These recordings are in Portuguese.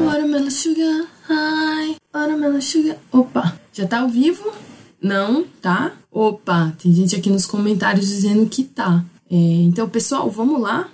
Watermelon sugar, hi, watermelon sugar. Opa, já tá ao vivo? Não, tá? Opa, tem gente aqui nos comentários dizendo que tá. É, então, pessoal, vamos lá?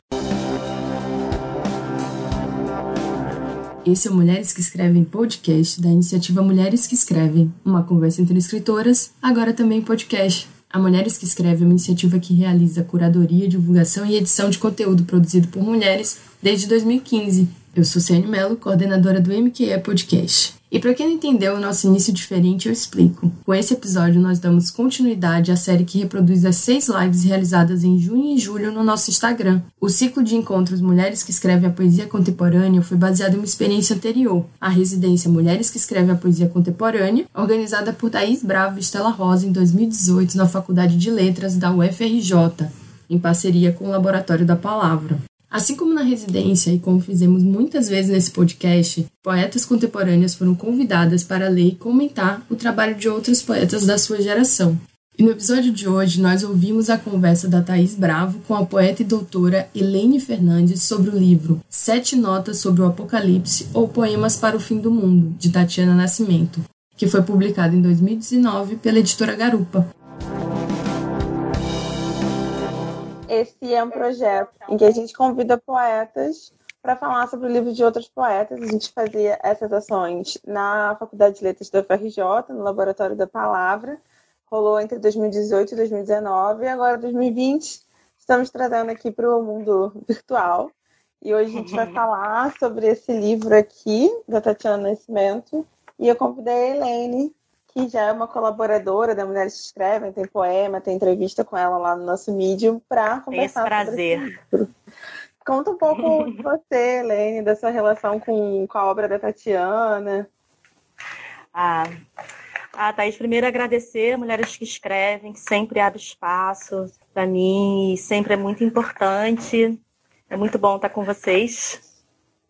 Esse é o Mulheres que Escrevem podcast da iniciativa Mulheres que Escrevem, uma conversa entre escritoras, agora também podcast. A Mulheres que Escrevem é uma iniciativa que realiza curadoria, divulgação e edição de conteúdo produzido por mulheres desde 2015. Eu sou Ciane Mello, coordenadora do MQE Podcast. E para quem não entendeu o nosso início diferente, eu explico. Com esse episódio, nós damos continuidade à série que reproduz as seis lives realizadas em junho e julho no nosso Instagram. O ciclo de encontros Mulheres que Escrevem a Poesia Contemporânea foi baseado em uma experiência anterior, a residência Mulheres que Escrevem a Poesia Contemporânea, organizada por Thaís Bravo e Estela Rosa em 2018 na Faculdade de Letras da UFRJ, em parceria com o Laboratório da Palavra. Assim como na residência e como fizemos muitas vezes nesse podcast, poetas contemporâneas foram convidadas para ler e comentar o trabalho de outros poetas da sua geração. E no episódio de hoje nós ouvimos a conversa da Thaís Bravo com a poeta e doutora Helene Fernandes sobre o livro Sete Notas sobre o Apocalipse ou Poemas para o Fim do Mundo, de Tatiana Nascimento, que foi publicado em 2019 pela editora Garupa. Esse é um projeto em que a gente convida poetas para falar sobre o livro de outros poetas. A gente fazia essas ações na Faculdade de Letras da UFRJ, no Laboratório da Palavra. Rolou entre 2018 e 2019, e agora 2020 estamos trazendo aqui para o mundo virtual. E hoje a gente vai falar sobre esse livro aqui, da Tatiana Nascimento. E eu convidei a Helene que já é uma colaboradora da Mulheres que Escrevem, tem poema, tem entrevista com ela lá no nosso Medium para conversar esse prazer. Conta um pouco de você, Helene, da sua relação com, com a obra da Tatiana. Ah, ah, Thaís, primeiro agradecer a Mulheres que Escrevem, que sempre abre espaço para mim, e sempre é muito importante. É muito bom estar com vocês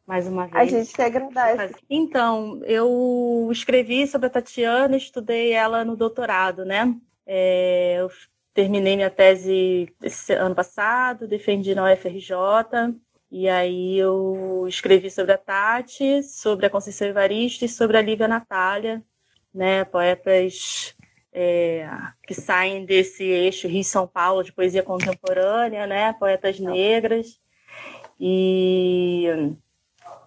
mais uma vez. A gente que agradece. Então, eu escrevi sobre a Tatiana, estudei ela no doutorado, né? É, eu terminei minha tese esse ano passado, defendi na UFRJ, e aí eu escrevi sobre a Tati, sobre a Conceição Evaristo e sobre a Lívia Natália, né? Poetas é, que saem desse eixo Rio-São Paulo de poesia contemporânea, né? Poetas negras. E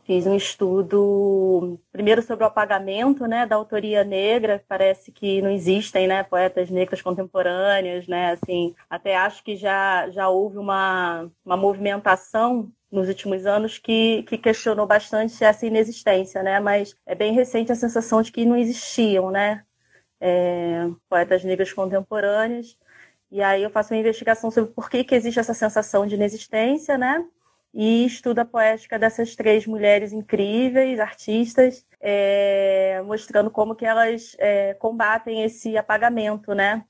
Fiz um estudo primeiro sobre o apagamento, né, da autoria negra. Parece que não existem, né, poetas negras contemporâneas, né. Assim, até acho que já já houve uma uma movimentação nos últimos anos que, que questionou bastante essa inexistência, né? Mas é bem recente a sensação de que não existiam, né? É, poetas negras contemporâneas. E aí eu faço uma investigação sobre por que, que existe essa sensação de inexistência, né? E estuda a poética dessas três mulheres incríveis, artistas, é, mostrando como que elas é, combatem esse apagamento, né?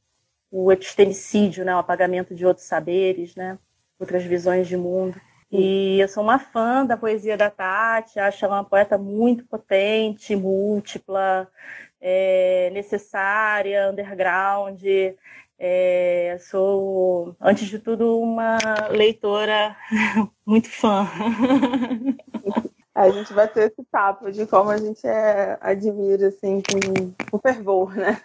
O epistemicídio, né? O apagamento de outros saberes, né? Outras visões de mundo. E eu sou uma fã da poesia da Tati, acho ela uma poeta muito potente, múltipla, é, necessária, underground. É, sou, antes de tudo, uma leitora muito fã. A gente vai ter esse papo de como a gente é, admira, assim, com, com fervor, né?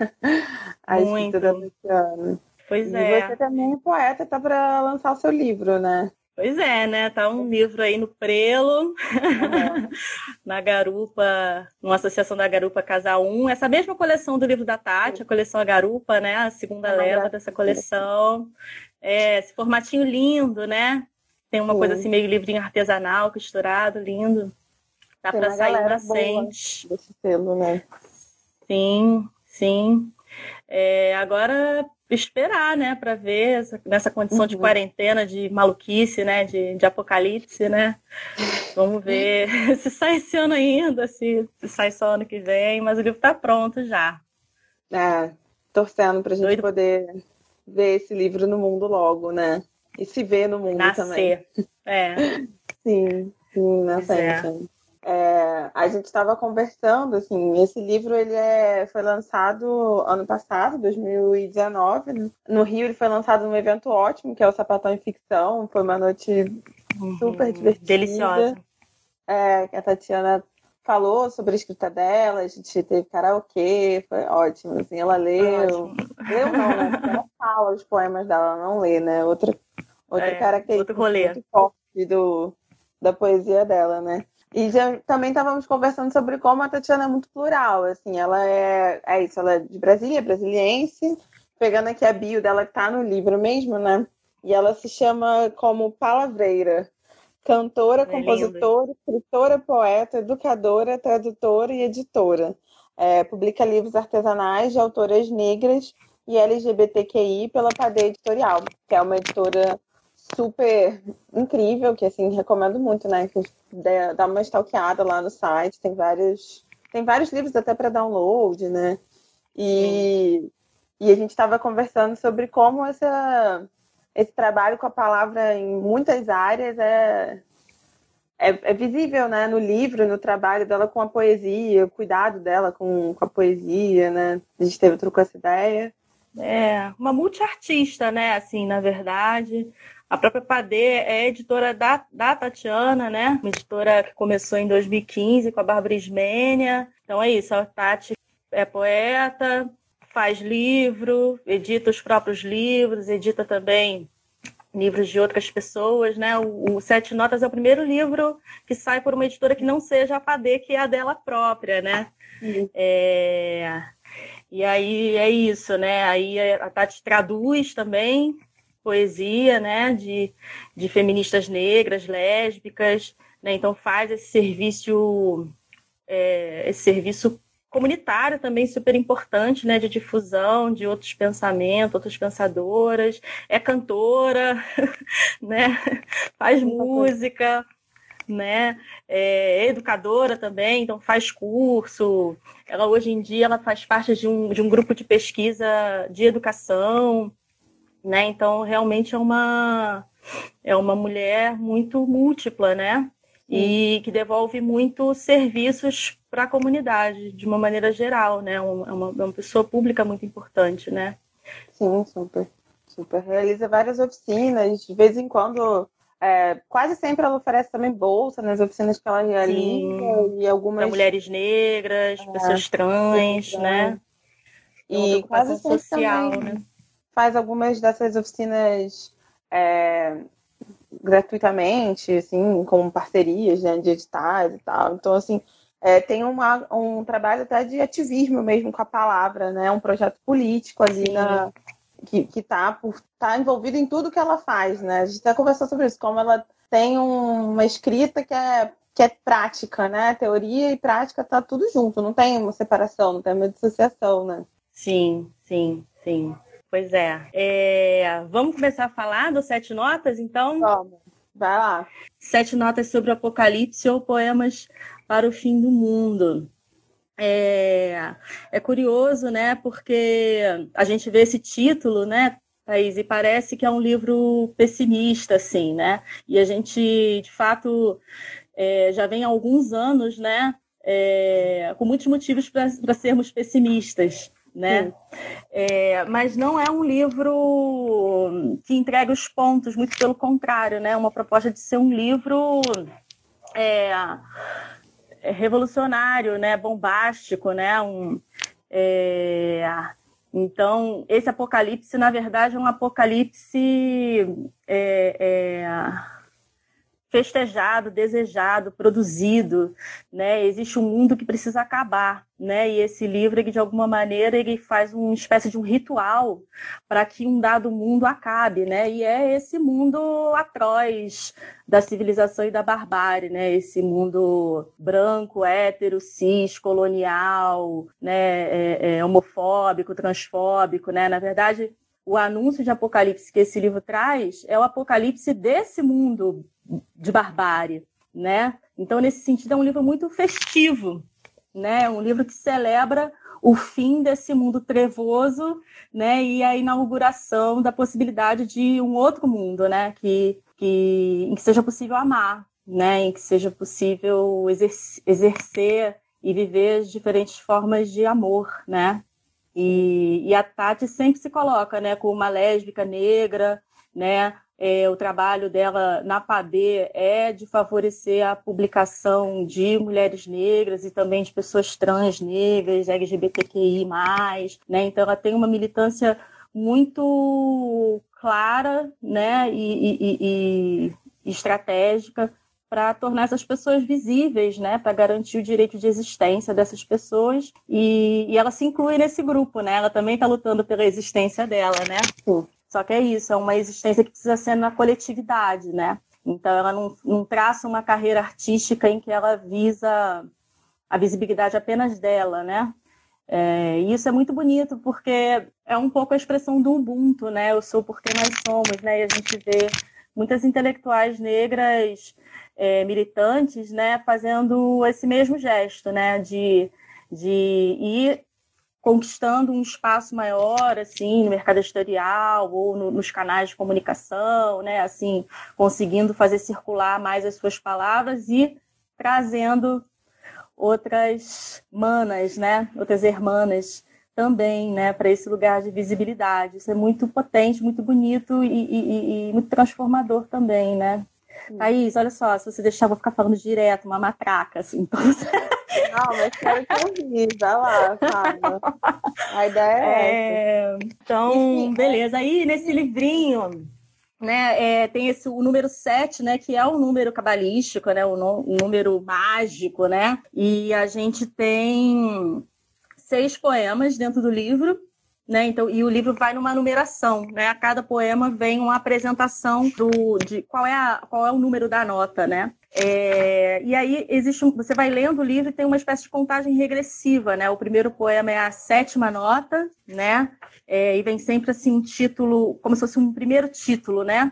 A muito. escrita da Pois e é. você também é poeta, tá para lançar o seu livro, né? Pois é, né? Tá um livro aí no prelo, uhum. na Garupa, numa associação da Garupa Casa 1. Essa mesma coleção do livro da Tati, a coleção A Garupa, né? A segunda é leva dessa coleção. É, esse formatinho lindo, né? Tem uma Sim. coisa assim, meio livrinho artesanal, costurado, lindo. Dá para sair nascente. Desse selo, né? Sim, sim. É, agora esperar, né, para ver essa, nessa condição uhum. de quarentena, de maluquice, né, de, de apocalipse, né. Vamos ver se sai esse ano ainda, se, se sai só ano que vem, mas o livro está pronto já. É, torcendo para a gente Doido. poder ver esse livro no mundo logo, né? E se ver no mundo Nascer. também. É. sim, sim, nascente. É, a gente estava conversando, assim, esse livro ele é, foi lançado ano passado, 2019. Né? No Rio ele foi lançado num evento ótimo, que é o Sapatão em Ficção. Foi uma noite super uhum, divertida. Deliciosa. É, a Tatiana falou sobre a escrita dela, a gente teve karaokê, foi ótimo, assim, ela leu. Leu não, né? Ela fala os poemas dela, ela não lê, né? Outra, outra é, característica muito forte do, da poesia dela, né? E já, também estávamos conversando sobre como a Tatiana é muito plural, assim, ela é, é isso, ela é de Brasília, brasiliense, pegando aqui a bio dela que tá no livro mesmo, né? E ela se chama como palavreira. Cantora, é compositora, lindo. escritora, poeta, educadora, tradutora e editora. É, publica livros artesanais de autoras negras e LGBTQI pela Cadeia Editorial, que é uma editora super incrível, que assim, recomendo muito, né? Que dá uma stalkeada lá no site, tem vários, tem vários livros até para download, né? E, e a gente estava conversando sobre como essa, esse trabalho com a palavra em muitas áreas é, é, é, visível né, no livro, no trabalho dela com a poesia, o cuidado dela com, com a poesia, né? A gente teve trocou essa ideia. É, uma multiartista, né? Assim, na verdade. A própria Padê é editora da, da Tatiana, né? Uma editora que começou em 2015 com a Bárbara Ismênia. Então é isso, a Tati é poeta, faz livro, edita os próprios livros, edita também livros de outras pessoas, né? O, Sete Notas é o primeiro livro que sai por uma editora que não seja a Padê, que é a dela própria, né? É... E aí é isso, né? Aí a Tati traduz também poesia, né, de, de feministas negras, lésbicas, né, então faz esse serviço, é, esse serviço comunitário também super importante, né, de difusão de outros pensamentos, outras pensadoras, é cantora, né, faz música, né, é educadora também, então faz curso. Ela hoje em dia ela faz parte de um, de um grupo de pesquisa de educação, né? Então, realmente é uma é uma mulher muito múltipla, né? E que devolve muito serviços para a comunidade, de uma maneira geral, né? É uma, é uma pessoa pública muito importante, né? Sim, super. Super. Realiza várias oficinas, de vez em quando é, quase sempre ela oferece também bolsa nas oficinas que ela realiza Sim, e algumas para mulheres negras, é, pessoas trans, né? E quase social, também, né? Faz algumas dessas oficinas é, gratuitamente, assim, com parcerias né, de editais e tal. Então, assim, é, tem uma, um trabalho até de ativismo mesmo com a palavra, né? Um projeto político ali na, que está tá envolvido em tudo que ela faz, né? A gente até conversou sobre isso, como ela tem um, uma escrita que é, que é prática, né? Teoria e prática tá tudo junto, não tem uma separação, não tem uma dissociação, né? Sim, sim, sim. Pois é. é. Vamos começar a falar dos Sete Notas, então? Vamos. Vai lá. Sete Notas sobre o Apocalipse ou Poemas para o Fim do Mundo. É, é curioso, né? Porque a gente vê esse título, né, Thaís, e parece que é um livro pessimista, assim, né? E a gente, de fato, é, já vem há alguns anos, né? É, com muitos motivos para sermos pessimistas né? É, mas não é um livro que entrega os pontos, muito pelo contrário, né? É uma proposta de ser um livro é, é revolucionário, né? Bombástico, né? Um, é, então, esse apocalipse, na verdade, é um apocalipse é, é festejado, desejado, produzido, né? Existe um mundo que precisa acabar, né? E esse livro, ele, de alguma maneira, ele faz uma espécie de um ritual para que um dado mundo acabe, né? E é esse mundo atroz da civilização e da barbárie, né? Esse mundo branco, hétero, cis, colonial, né? É, é, homofóbico, transfóbico, né? Na verdade, o anúncio de apocalipse que esse livro traz é o apocalipse desse mundo de barbárie, né? Então, nesse sentido, é um livro muito festivo, né? Um livro que celebra o fim desse mundo trevoso, né? E a inauguração da possibilidade de um outro mundo, né? Que, que em que seja possível amar, né? Em que seja possível exercer e viver diferentes formas de amor, né? E, e a Tati sempre se coloca, né? Como uma lésbica negra, né? É, o trabalho dela na PAD é de favorecer a publicação de mulheres negras e também de pessoas trans negras, LGBTQI+, né? Então ela tem uma militância muito clara, né, e, e, e estratégica para tornar essas pessoas visíveis, né, para garantir o direito de existência dessas pessoas e, e, ela se inclui nesse grupo, né? Ela também está lutando pela existência dela, né? Sim. Só que é isso, é uma existência que precisa ser na coletividade, né? Então, ela não, não traça uma carreira artística em que ela visa a visibilidade apenas dela, né? É, e isso é muito bonito, porque é um pouco a expressão do Ubuntu, né? Eu sou porque nós somos, né? E a gente vê muitas intelectuais negras é, militantes, né? Fazendo esse mesmo gesto, né? De, de ir conquistando um espaço maior, assim, no mercado editorial ou no, nos canais de comunicação, né, assim, conseguindo fazer circular mais as suas palavras e trazendo outras manas, né, outras irmãs também, né, para esse lugar de visibilidade. Isso é muito potente, muito bonito e, e, e muito transformador também, né. Thaís, olha só, se você deixar, eu vou ficar falando direto, uma matraca, assim. Então... Não, mas quero te ouvir, vai lá, fala. A ideia é, é... Então, Enfim, beleza. Aí, nesse livrinho, né, é, tem esse, o número 7, né, que é o número cabalístico, né, o, no, o número mágico, né, e a gente tem seis poemas dentro do livro, né? Então, e o livro vai numa numeração, né? A cada poema vem uma apresentação do, de qual é, a, qual é o número da nota, né? É, e aí existe um, você vai lendo o livro e tem uma espécie de contagem regressiva, né? O primeiro poema é a sétima nota, né? É, e vem sempre assim um título, como se fosse um primeiro título, né?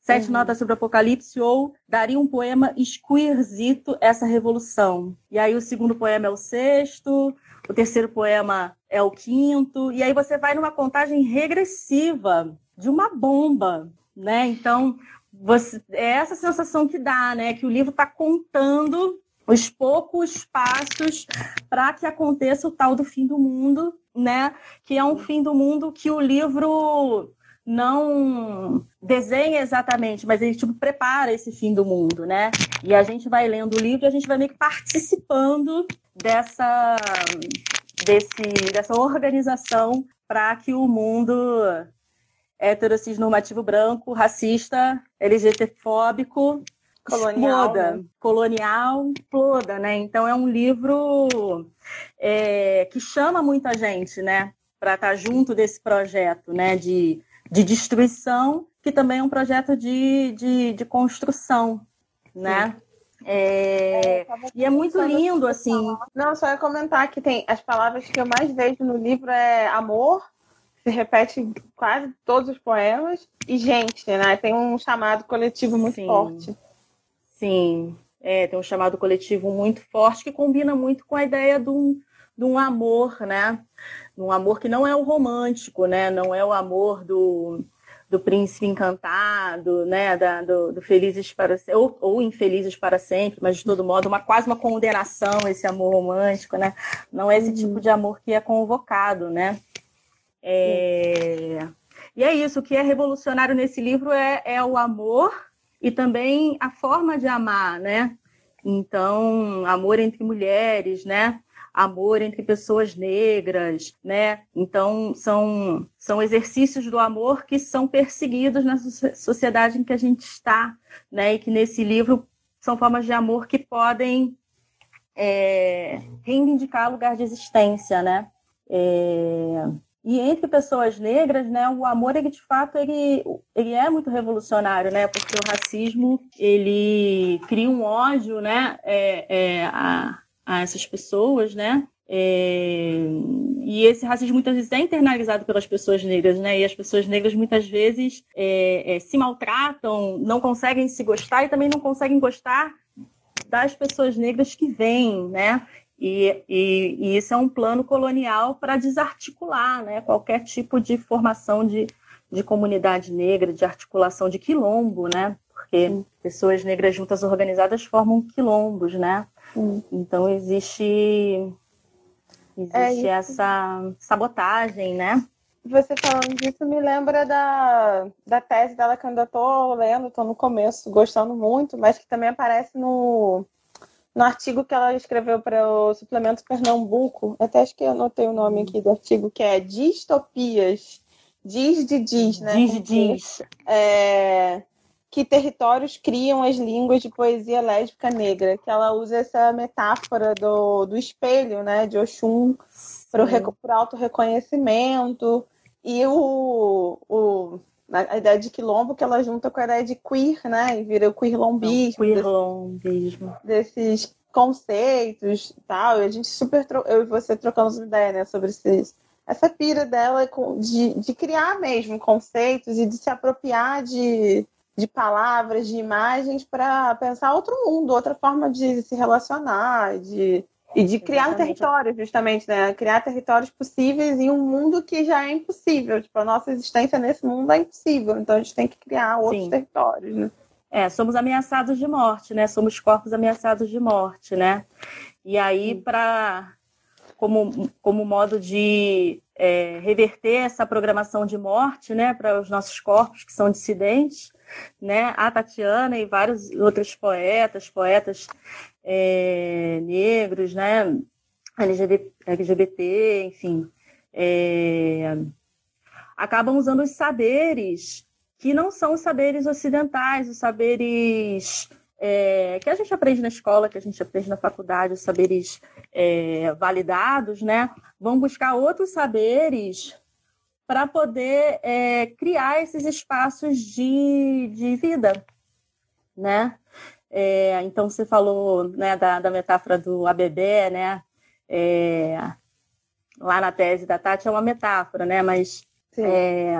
Sete uhum. notas sobre o Apocalipse ou daria um poema esquisito essa revolução. E aí o segundo poema é o sexto, o terceiro poema é o quinto, e aí você vai numa contagem regressiva de uma bomba, né? Então, você, é essa sensação que dá, né? Que o livro está contando os poucos passos para que aconteça o tal do fim do mundo, né? Que é um fim do mundo que o livro não desenha exatamente, mas ele tipo prepara esse fim do mundo, né? E a gente vai lendo o livro e a gente vai meio que participando dessa desse dessa organização para que o mundo heterossexual branco, racista, LGBTfóbico colonial, exploda, né? colonial, exploda, né? Então é um livro é, que chama muita gente, né, para estar tá junto desse projeto, né, de de destruição, que também é um projeto de, de, de construção, né? É... É, e é muito lindo, assim. Não, só ia comentar que tem as palavras que eu mais vejo no livro é amor, se repete quase todos os poemas, e gente, né? Tem um chamado coletivo muito Sim. forte. Sim, é, tem um chamado coletivo muito forte que combina muito com a ideia de um, de um amor, né? um amor que não é o romântico, né? Não é o amor do, do príncipe encantado, né? Da, do, do felizes para ou, ou infelizes para sempre, mas de todo modo uma quase uma condenação esse amor romântico, né? Não é esse tipo uhum. de amor que é convocado, né? É... E é isso, o que é revolucionário nesse livro é, é o amor e também a forma de amar, né? Então, amor entre mulheres, né? Amor entre pessoas negras, né? Então, são, são exercícios do amor que são perseguidos na sociedade em que a gente está, né? E que nesse livro são formas de amor que podem é, reivindicar lugar de existência, né? É, e entre pessoas negras, né, o amor, ele de fato, ele, ele é muito revolucionário, né? Porque o racismo, ele cria um ódio, né? É, é, a, a essas pessoas, né? É... E esse racismo muitas vezes é internalizado pelas pessoas negras, né? E as pessoas negras muitas vezes é, é, se maltratam, não conseguem se gostar e também não conseguem gostar das pessoas negras que vêm, né? E, e, e isso é um plano colonial para desarticular, né? Qualquer tipo de formação de, de comunidade negra, de articulação de quilombo, né? Porque pessoas negras juntas organizadas formam quilombos, né? Então existe existe é essa sabotagem, né? Você falando disso me lembra da, da tese dela que eu ainda tô lendo, tô no começo, gostando muito, mas que também aparece no, no artigo que ela escreveu para o Suplemento Pernambuco. Até acho que eu anotei o nome aqui do artigo, que é Distopias. Diz de diz, né? Diz de diz. É, que territórios criam as línguas de poesia lésbica negra, que ela usa essa metáfora do, do espelho, né, de Oxum, para o auto-reconhecimento, e o, o, a ideia de quilombo que ela junta com a ideia de queer, né, e vira o queerlombismo. Queerlombismo. Desses conceitos e tal, e a gente super, eu e você trocamos uma ideia, né, sobre esses essa pira dela de, de criar mesmo conceitos e de se apropriar de, de palavras, de imagens para pensar outro mundo, outra forma de se relacionar, de e de criar Exatamente. territórios, justamente, né? Criar territórios possíveis em um mundo que já é impossível. Tipo, a nossa existência nesse mundo é impossível. Então a gente tem que criar outros Sim. territórios, né? É, somos ameaçados de morte, né? Somos corpos ameaçados de morte, né? E aí, para como, como modo de é, reverter essa programação de morte, né, para os nossos corpos que são dissidentes, né? A Tatiana e vários outros poetas, poetas é, negros, né? LGBT, LGBT enfim, é, acabam usando os saberes que não são os saberes ocidentais, os saberes é, que a gente aprende na escola, que a gente aprende na faculdade, os saberes é, validados, né? Vão buscar outros saberes para poder é, criar esses espaços de, de vida, né? É, então você falou né, da, da metáfora do ABB, né? É, lá na tese da Tati é uma metáfora, né? Mas é,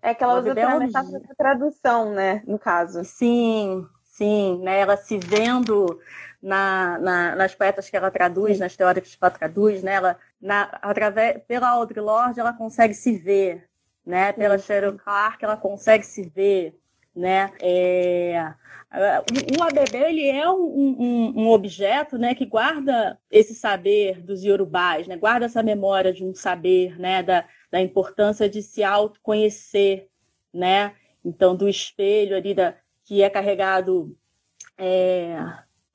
é que ela usa é a metáfora da tradução, né? No caso. Sim, sim, né? Ela se vendo na, na, nas poetas que ela traduz, nas teóricas que ela traduz, né? Ela, na, através, pela Audre Lorde, ela consegue se ver, né? Pela Cheryl Clark, ela consegue se ver, né? É, o ABB ele é um, um, um, objeto né, que guarda esse saber dos iorubais, né, guarda essa memória de um saber, né, da, da importância de se autoconhecer, né? Então, do espelho ali da, que é carregado é,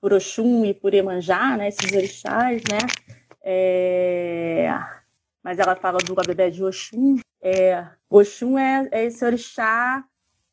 por Oxum e por Emanjá, né, esses orixás, né? É, mas ela fala do Abebé de Oxum. É, Oxum é, é, esse orixá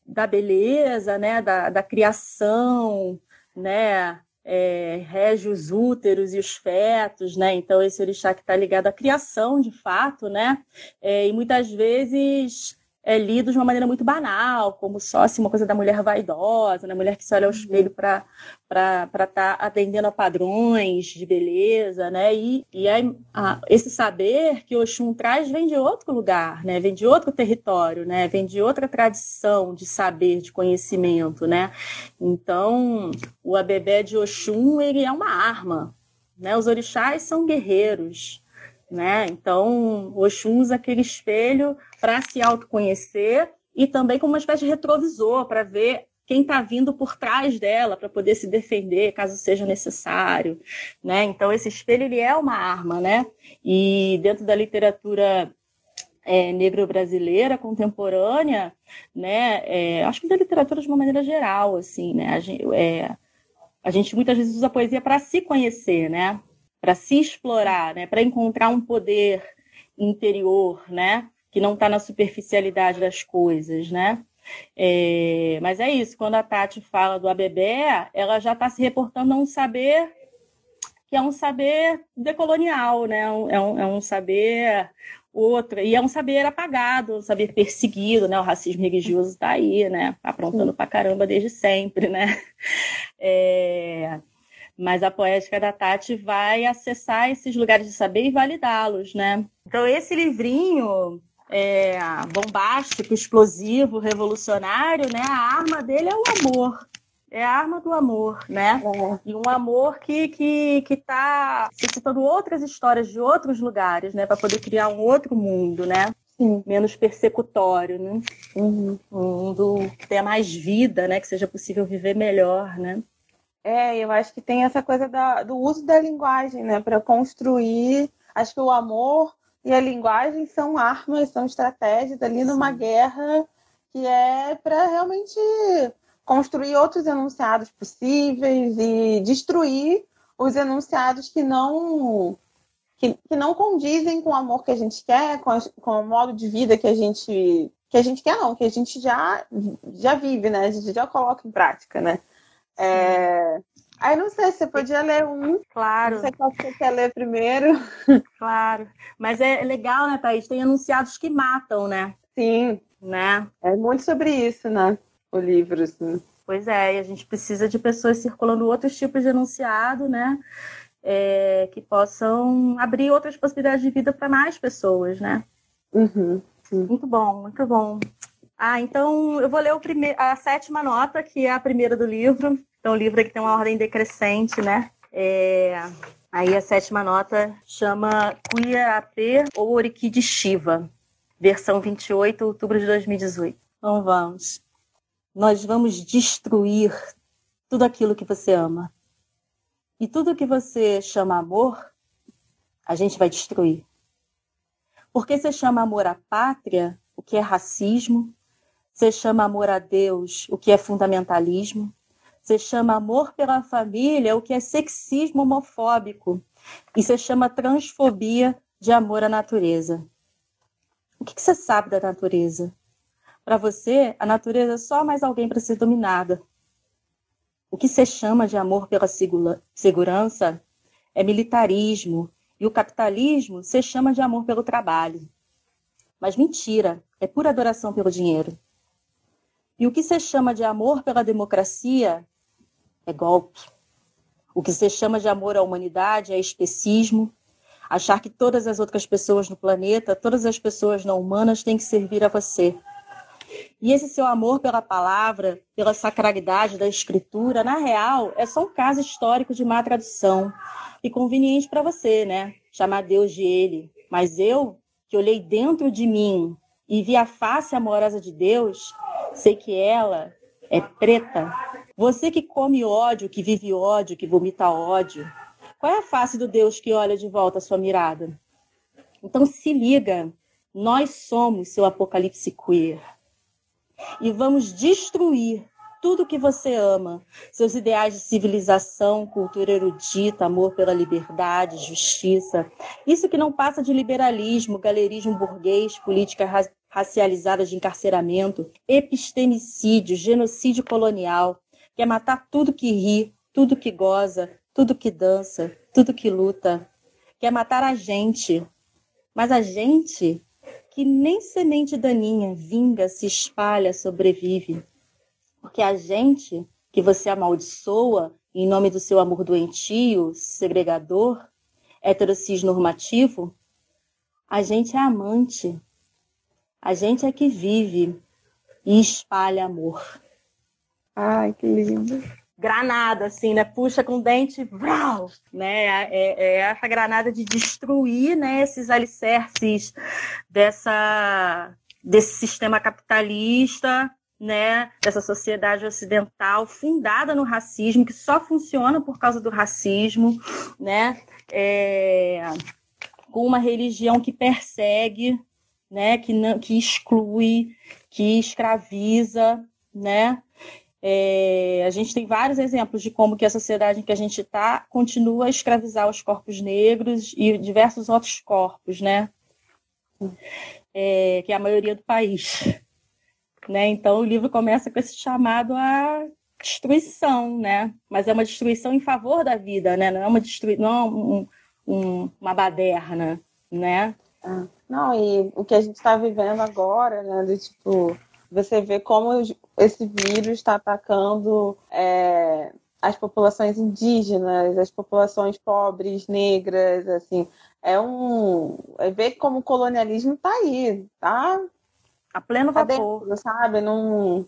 da beleza, né, da, da criação, né, é, rege os úteros e os fetos, né? Então esse orixá que está ligado à criação, de fato, né? É, e muitas vezes é lido de uma maneira muito banal, como só assim, uma coisa da mulher vaidosa, né? mulher que se olha ao espelho para estar tá atendendo a padrões de beleza, né? E, e aí, a, esse saber que o Oxum traz vem de outro lugar, né? Vem de outro território, né? Vem de outra tradição de saber, de conhecimento, né? Então, o abebé de Oxum, ele é uma arma, né? Os orixás são guerreiros, né? Então, Oxum usa aquele espelho para se autoconhecer e também como uma espécie de retrovisor para ver quem está vindo por trás dela para poder se defender caso seja necessário, né? Então esse espelho ele é uma arma, né? E dentro da literatura é, negro-brasileira contemporânea, né? É, acho que da literatura de uma maneira geral, assim, né? A gente, é, a gente muitas vezes usa a poesia para se conhecer, né? Para se explorar, né? para encontrar um poder interior, né? que não está na superficialidade das coisas, né? É, mas é isso, quando a Tati fala do ABB, ela já está se reportando a um saber que é um saber decolonial, né? É um, é um é saber outro, e é um saber apagado, um saber perseguido, né? O racismo religioso está aí, né? Aprontando pra caramba desde sempre, né? É, mas a poética da Tati vai acessar esses lugares de saber e validá-los, né? Então, esse livrinho é, bombástico, explosivo, revolucionário, né? A arma dele é o amor. É a arma do amor, né? É. E um amor que que que está citando outras histórias de outros lugares, né? Para poder criar um outro mundo, né? Sim. Menos persecutório, né? Uhum. Um mundo que tenha mais vida, né? Que seja possível viver melhor, né? É, eu acho que tem essa coisa da, do uso da linguagem, né, para construir. Acho que o amor e a linguagem são armas, são estratégias ali numa Sim. guerra que é para realmente construir outros enunciados possíveis e destruir os enunciados que não que, que não condizem com o amor que a gente quer, com, a, com o modo de vida que a gente que a gente quer não, que a gente já já vive, né? A gente já coloca em prática, né? É... Aí não sei, você podia ler um. Claro. Não sei qual você quer ler primeiro. Claro. Mas é legal, né, Thaís? Tem enunciados que matam, né? Sim. Né? É muito sobre isso, né? O livro, assim. Pois é, e a gente precisa de pessoas circulando outros tipos de enunciado, né? É, que possam abrir outras possibilidades de vida para mais pessoas, né? Uhum, muito bom, muito bom. Ah, então eu vou ler o prime... a sétima nota, que é a primeira do livro. Então, o livro aqui tem uma ordem decrescente, né? É... Aí a sétima nota chama Queer AP ou Orquídea Shiva, versão 28, outubro de 2018. Então vamos. Nós vamos destruir tudo aquilo que você ama. E tudo que você chama amor, a gente vai destruir. Porque você chama amor à pátria, o que é racismo, você chama amor a Deus, o que é fundamentalismo. Você chama amor pela família, o que é sexismo homofóbico. E você chama transfobia de amor à natureza. O que, você sabe da natureza? Para você, a natureza é só mais alguém para ser dominada. O que você chama de amor pela segurança é militarismo, e o capitalismo você chama de amor pelo trabalho. Mas mentira, é pura adoração pelo dinheiro. E o que você chama de amor pela democracia é golpe. O que você chama de amor à humanidade é especismo. Achar que todas as outras pessoas no planeta, todas as pessoas não humanas têm que servir a você. E esse seu amor pela palavra, pela sacralidade da escritura, na real, é só um caso histórico de má tradução. E conveniente para você, né? Chamar Deus de ele. Mas eu, que olhei dentro de mim e vi a face amorosa de Deus, sei que ela é preta. Você que come ódio, que vive ódio, que vomita ódio, qual é a face do Deus que olha de volta a sua mirada? Então se liga, nós somos seu apocalipse queer. E vamos destruir tudo que você ama, seus ideais de civilização, cultura erudita, amor pela liberdade, justiça. Isso que não passa de liberalismo, galerismo burguês, política racializada de encarceramento, epistemicídio, genocídio colonial, que é matar tudo que ri, tudo que goza, tudo que dança, tudo que luta, quer é matar a gente. Mas a gente que nem semente daninha vinga, se espalha, sobrevive. Porque a gente que você amaldiçoa em nome do seu amor doentio, segregador, heterocis normativo, a gente é amante, a gente é que vive e espalha amor. Ai, que lindo. Granada, assim, né? Puxa com o dente, vrau, né? É, é, é essa granada de destruir, né? Esses alicerces dessa, desse sistema capitalista, né? Dessa sociedade ocidental fundada no racismo, que só funciona por causa do racismo, né? É, com uma religião que persegue, né, que, não, que exclui, que escraviza, né? É, a gente tem vários exemplos de como que a sociedade em que a gente está continua a escravizar os corpos negros e diversos outros corpos, né? É, que é a maioria do país. Né? Então o livro começa com esse chamado à destruição, né? Mas é uma destruição em favor da vida, né? Não é uma destruição, não é um, um, uma baderna, né? Ah. Não, e o que a gente está vivendo agora, né? De, tipo, você vê como esse vírus está atacando é, as populações indígenas, as populações pobres, negras, assim. É um. É ver como o colonialismo está aí, tá? A pleno tá vapor. Dentro, sabe? Não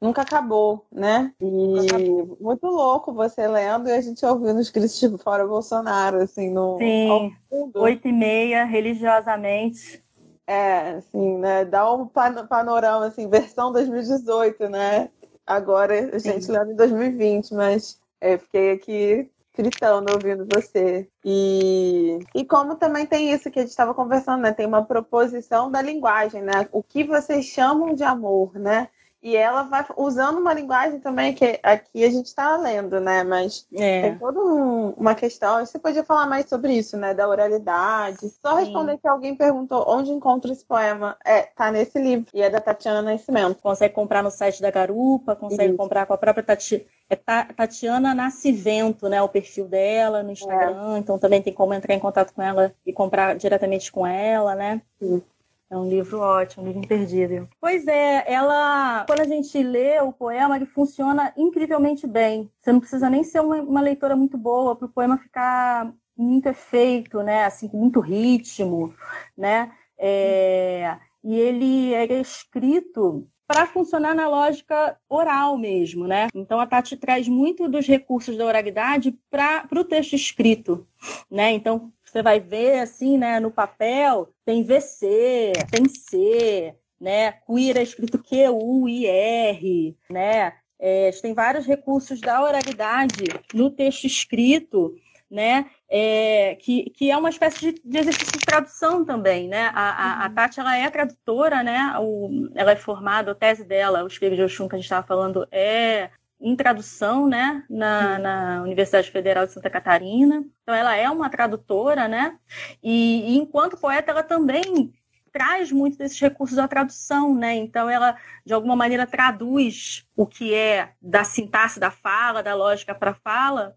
nunca acabou, né? E acabou. muito louco você lendo e a gente ouvindo os de fora Bolsonaro, assim, no Sim, oito e meia, religiosamente. É, assim, né? Dá um panorama, assim, versão 2018, né? Agora a gente Sim. lendo em 2020, mas é, fiquei aqui gritando ouvindo você. E, e como também tem isso que a gente estava conversando, né? Tem uma proposição da linguagem, né? O que vocês chamam de amor, né? E ela vai usando uma linguagem também que aqui a gente está lendo, né? Mas é. tem toda um, uma questão. Você podia falar mais sobre isso, né? Da oralidade. Só Sim. responder que alguém perguntou onde encontra esse poema. É, tá nesse livro. E é da Tatiana Nascimento. Consegue comprar no site da Garupa, consegue isso. comprar com a própria Tati... é Tatiana Nascimento, né? O perfil dela no Instagram. É. Então também tem como entrar em contato com ela e comprar diretamente com ela, né? Sim. É um livro ótimo, um livro imperdível. Pois é, ela, quando a gente lê o poema, ele funciona incrivelmente bem. Você não precisa nem ser uma, uma leitora muito boa para o poema ficar muito efeito, né? Assim, com muito ritmo, né? É, e ele é escrito para funcionar na lógica oral mesmo, né? Então a Tati traz muito dos recursos da oralidade para o texto escrito, né? Então você vai ver assim, né, no papel, tem VC, tem C, né? Queer é escrito Q-U-I-R, né? É, tem vários recursos da oralidade no texto escrito, né? É, que, que é uma espécie de, de, exercício de tradução também, né? A, a, a, uhum. Tati, ela é tradutora, né? O, ela é formada, a tese dela, o Espelho de Oxum que a gente estava falando, é em tradução, né, na, na, Universidade Federal de Santa Catarina. Então, ela é uma tradutora, né, e, e, enquanto poeta, ela também traz muito desses recursos da tradução, né, então ela, de alguma maneira, traduz o que é da sintaxe da fala, da lógica para a fala,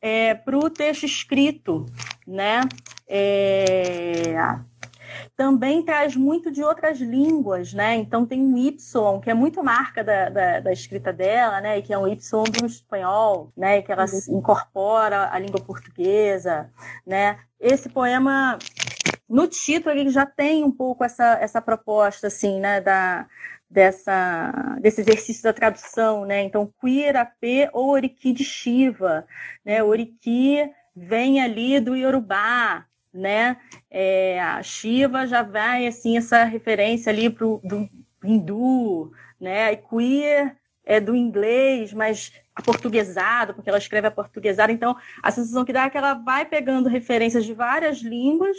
é, para o texto escrito, né, é, também traz muito de outras línguas, né? Então tem um Y, que é muito marca da, da, da escrita dela, né? E que é um Y do espanhol, né? Que ela uhum. incorpora a língua portuguesa, né? Esse poema, no título, ele já tem um pouco essa, essa proposta, assim, né? Da, dessa, desse exercício da tradução, né? Então, Quirapê ou Oriki de Shiva, né? Oriki vem ali do Yorubá, né? É, a Shiva já vai assim essa referência ali para o hindu, né? E queer é do inglês, mas aportuguesado, porque ela escreve aportuguesado. Então, a sensação que dá é que ela vai pegando referências de várias línguas,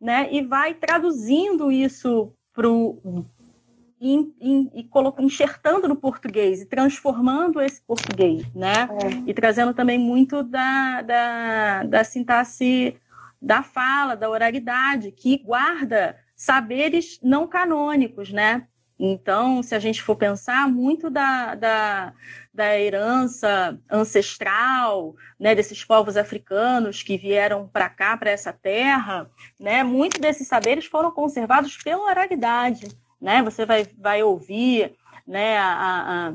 né? E vai traduzindo isso para o e, colocando, enxertando no português e transformando esse português, né? É. E trazendo também muito da, da, da sintaxe da fala, da oralidade, que guarda saberes não canônicos, né? Então, se a gente for pensar muito da, da, da herança ancestral, né, desses povos africanos que vieram para cá, para essa terra, né, muitos desses saberes foram conservados pela oralidade. Né? Você vai, vai ouvir né, a, a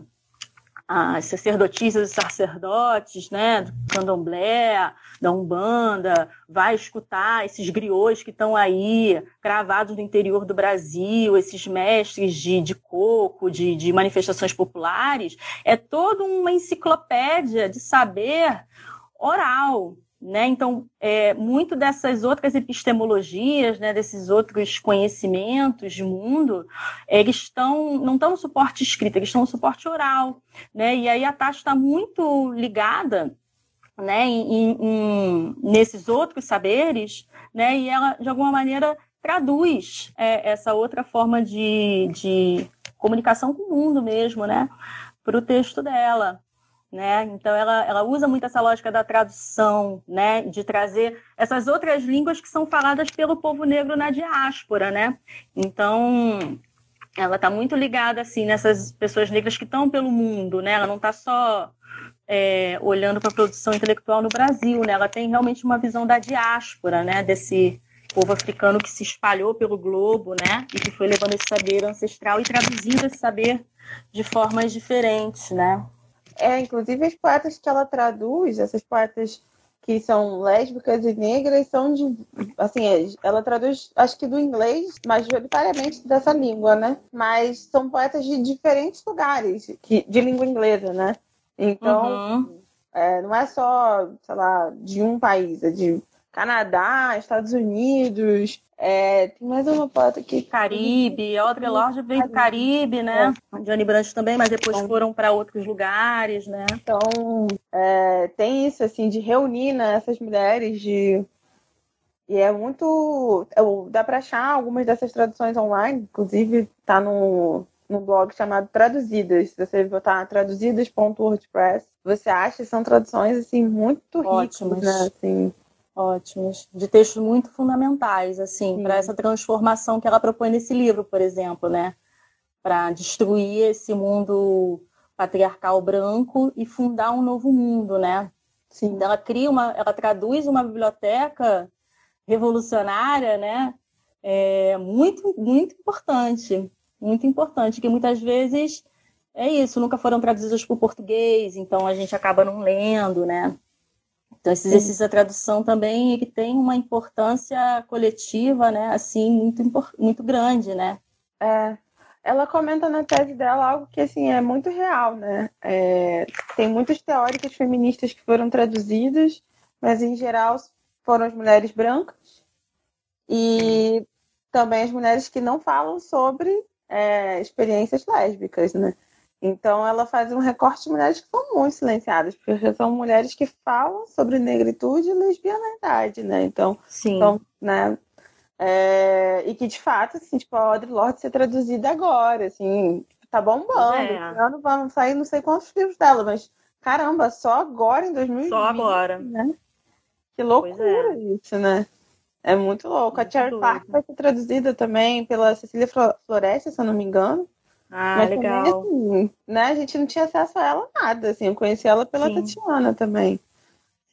as sacerdotisas e sacerdotes, né, do candomblé, da Umbanda, vai escutar esses griots que estão aí, cravados no interior do Brasil, esses mestres de, de coco, de, de manifestações populares, é toda uma enciclopédia de saber oral, né? Então, é, muito dessas outras epistemologias, né, desses outros conhecimentos de mundo, eles estão não estão no suporte escrito, eles estão no suporte oral. Né? E aí a taxa está muito ligada né, em, em, nesses outros saberes, né, e ela, de alguma maneira, traduz é, essa outra forma de, de comunicação com o mundo mesmo, né, para o texto dela né? Então ela, ela usa muito essa lógica da tradução, né? De trazer essas outras línguas que são faladas pelo povo negro na diáspora, né? Então ela está muito ligada assim nessas pessoas negras que estão pelo mundo, né? Ela não está só é, olhando para a produção intelectual no Brasil, né? Ela tem realmente uma visão da diáspora, né? Desse povo africano que se espalhou pelo globo, né? E que foi levando esse saber ancestral e traduzindo esse saber de formas diferentes, né? É, inclusive as poetas que ela traduz, essas poetas que são lésbicas e negras, são de. Assim, é, ela traduz, acho que do inglês, majoritariamente dessa língua, né? Mas são poetas de diferentes lugares, que, de língua inglesa, né? Então, uhum. é, não é só, sei lá, de um país, é de Canadá, Estados Unidos, É, tem mais uma foto aqui. Caribe, Audre Lorde veio do Caribe, né? É. Johnny Branch também, mas depois então, foram para outros lugares, né? Então, é, tem isso, assim, de reunir né, essas mulheres, de... E é muito... Dá para achar algumas dessas traduções online, inclusive tá no, no blog chamado Traduzidas. Se você botar traduzidas.wordpress, você acha são traduções, assim, muito Ótimas. ricas, né? Assim, Ótimos, de textos muito fundamentais, assim, para essa transformação que ela propõe nesse livro, por exemplo, né? Para destruir esse mundo patriarcal branco e fundar um novo mundo, né? Sim. Ela cria uma, ela traduz uma biblioteca revolucionária, né? É muito, muito importante, muito importante, que muitas vezes é isso, nunca foram traduzidas para o português, então a gente acaba não lendo, né? Então, esse exercício da tradução também ele tem uma importância coletiva, né, assim, muito, muito grande, né? É, ela comenta na tese dela algo que, assim, é muito real, né? É, tem muitas teóricas feministas que foram traduzidas, mas, em geral, foram as mulheres brancas e também as mulheres que não falam sobre é, experiências lésbicas, né? Então, ela faz um recorte de mulheres que são muito silenciadas, porque são mulheres que falam sobre negritude e lesbianidade, né? Então, Sim. Então, né? É, e que, de fato, assim, tipo, a Audre Lorde ser traduzida agora, assim, tá bombando. É. ano vamos sair não sei quantos livros dela, mas, caramba, só agora, em 2020. Só agora. Né? Que loucura é. isso, né? É muito louco. Muito a Cherry Park vai ser traduzida também pela Cecília Floresta, se eu não me engano. Ah, Mas legal. Também, assim, né, a gente não tinha acesso a ela nada, assim, eu conheci ela pela Sim. Tatiana também.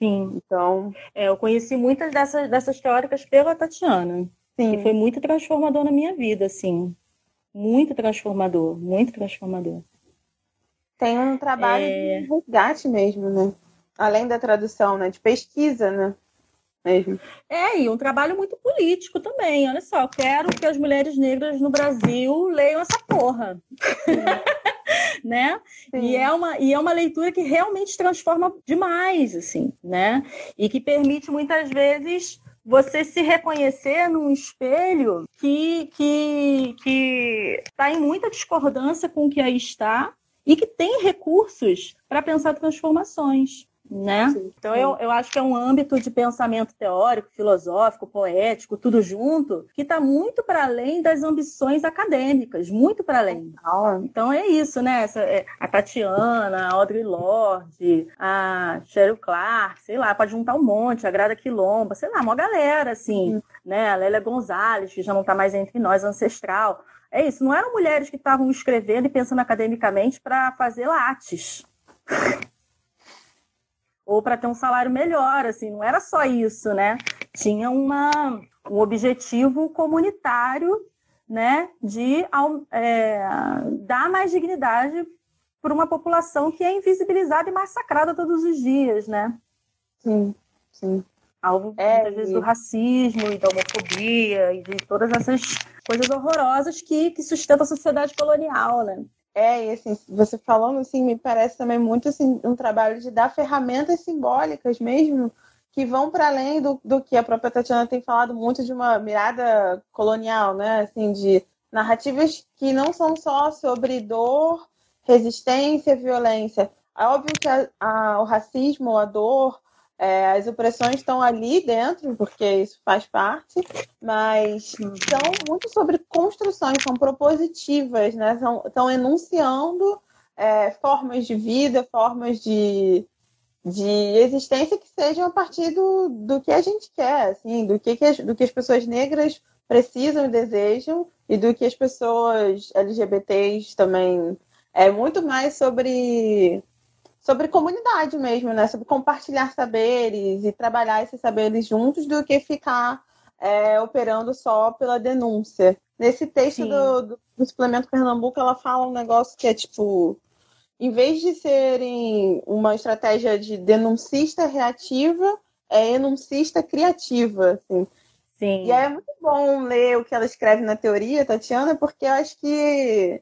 Sim. Então. É, eu conheci muitas dessas, dessas teóricas pela Tatiana. Sim. E foi muito transformador na minha vida, assim. Muito transformador, muito transformador. Tem um trabalho é... de resgate mesmo, né? Além da tradução, né? De pesquisa, né? Mesmo. É, e um trabalho muito político também. Olha só, quero que as mulheres negras no Brasil leiam essa porra. né? E é, uma, e é uma leitura que realmente transforma demais, assim, né? E que permite muitas vezes você se reconhecer num espelho que que que está em muita discordância com o que aí está e que tem recursos para pensar transformações né? Sim, então Eu, eu acho que é um âmbito de pensamento teórico, filosófico, poético, tudo junto, que está muito para além das ambições acadêmicas, muito para além. Então é isso, né? Essa, é, a Tatiana, a Audre Lorde, a Cheryl Clark, sei lá, pode juntar um monte, a Grada Quilomba, sei lá, uma galera, assim, né? A Lélia Gonzalez, que já não está mais entre nós, ancestral. É isso, não eram mulheres que estavam escrevendo e pensando academicamente para fazer lattes ou para ter um salário melhor, assim, não era só isso, né? Tinha uma, um objetivo comunitário, né, de é, dar mais dignidade para uma população que é invisibilizada e massacrada todos os dias, né? Sim, sim. Alvo, é, muitas vezes, do racismo e da homofobia e de todas essas coisas horrorosas que, que sustentam a sociedade colonial, né? É, e assim, você falando assim, me parece também muito assim, um trabalho de dar ferramentas simbólicas mesmo, que vão para além do, do que a própria Tatiana tem falado muito de uma mirada colonial, né? Assim, de narrativas que não são só sobre dor, resistência, violência. É óbvio que a, a, o racismo, a dor, é, as opressões estão ali dentro, porque isso faz parte, mas são muito sobre construções, são propositivas, né? São, estão enunciando é, formas de vida, formas de, de existência que sejam a partir do, do que a gente quer, assim, do que, que as, do que as pessoas negras precisam e desejam, e do que as pessoas LGBTs também. É muito mais sobre sobre comunidade mesmo, né? Sobre compartilhar saberes e trabalhar esses saberes juntos do que ficar é, operando só pela denúncia. Nesse texto do, do, do, suplemento Pernambuco, ela fala um negócio que é tipo, em vez de serem uma estratégia de denuncista reativa, é enuncista criativa, assim. Sim. E é muito bom ler o que ela escreve na teoria, Tatiana, porque eu acho que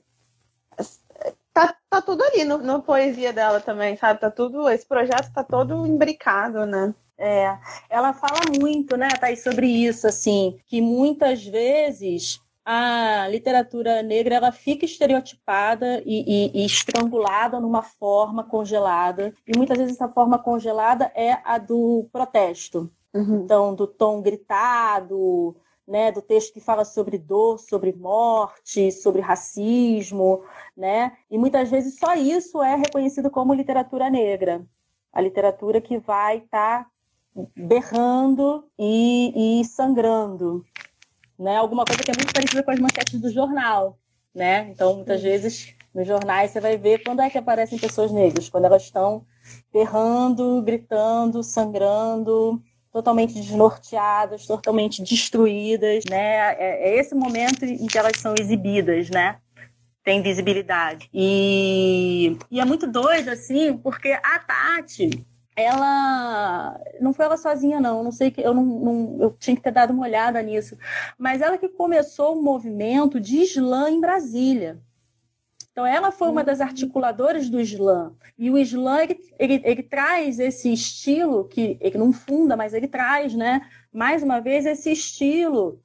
tá, tá tudo ali no, no poesia dela também, sabe? Tá tudo, esse projeto tá todo imbricado, né? É, ela fala muito, né, Thaís, sobre isso, assim, que muitas vezes a literatura negra ela fica estereotipada e, e, e, estrangulada numa forma congelada. E muitas vezes essa forma congelada é a do protesto. Uhum. Então, do tom gritado, né, do texto que fala sobre dor, sobre morte, sobre racismo, né? E muitas vezes só isso é reconhecido como literatura negra. A literatura que vai estar tá berrando e, e sangrando, né? Alguma coisa que é muito parecida com as manchetes do jornal, né? Então, muitas vezes nos jornais você vai ver quando é que aparecem pessoas negras, quando elas estão berrando, gritando, sangrando, totalmente desnorteadas, totalmente destruídas, né? É, é esse momento em que elas são exibidas, né? Tem visibilidade. E, e é muito doido, assim, porque a Tati, ela não foi ela sozinha não, não sei que eu não, não, eu tinha que ter dado uma olhada nisso, mas ela que começou o movimento de Islã em Brasília. Então ela foi uma das articuladoras do Islã e o Islã ele, ele, ele traz esse estilo que ele não funda, mas ele traz, né? Mais uma vez esse estilo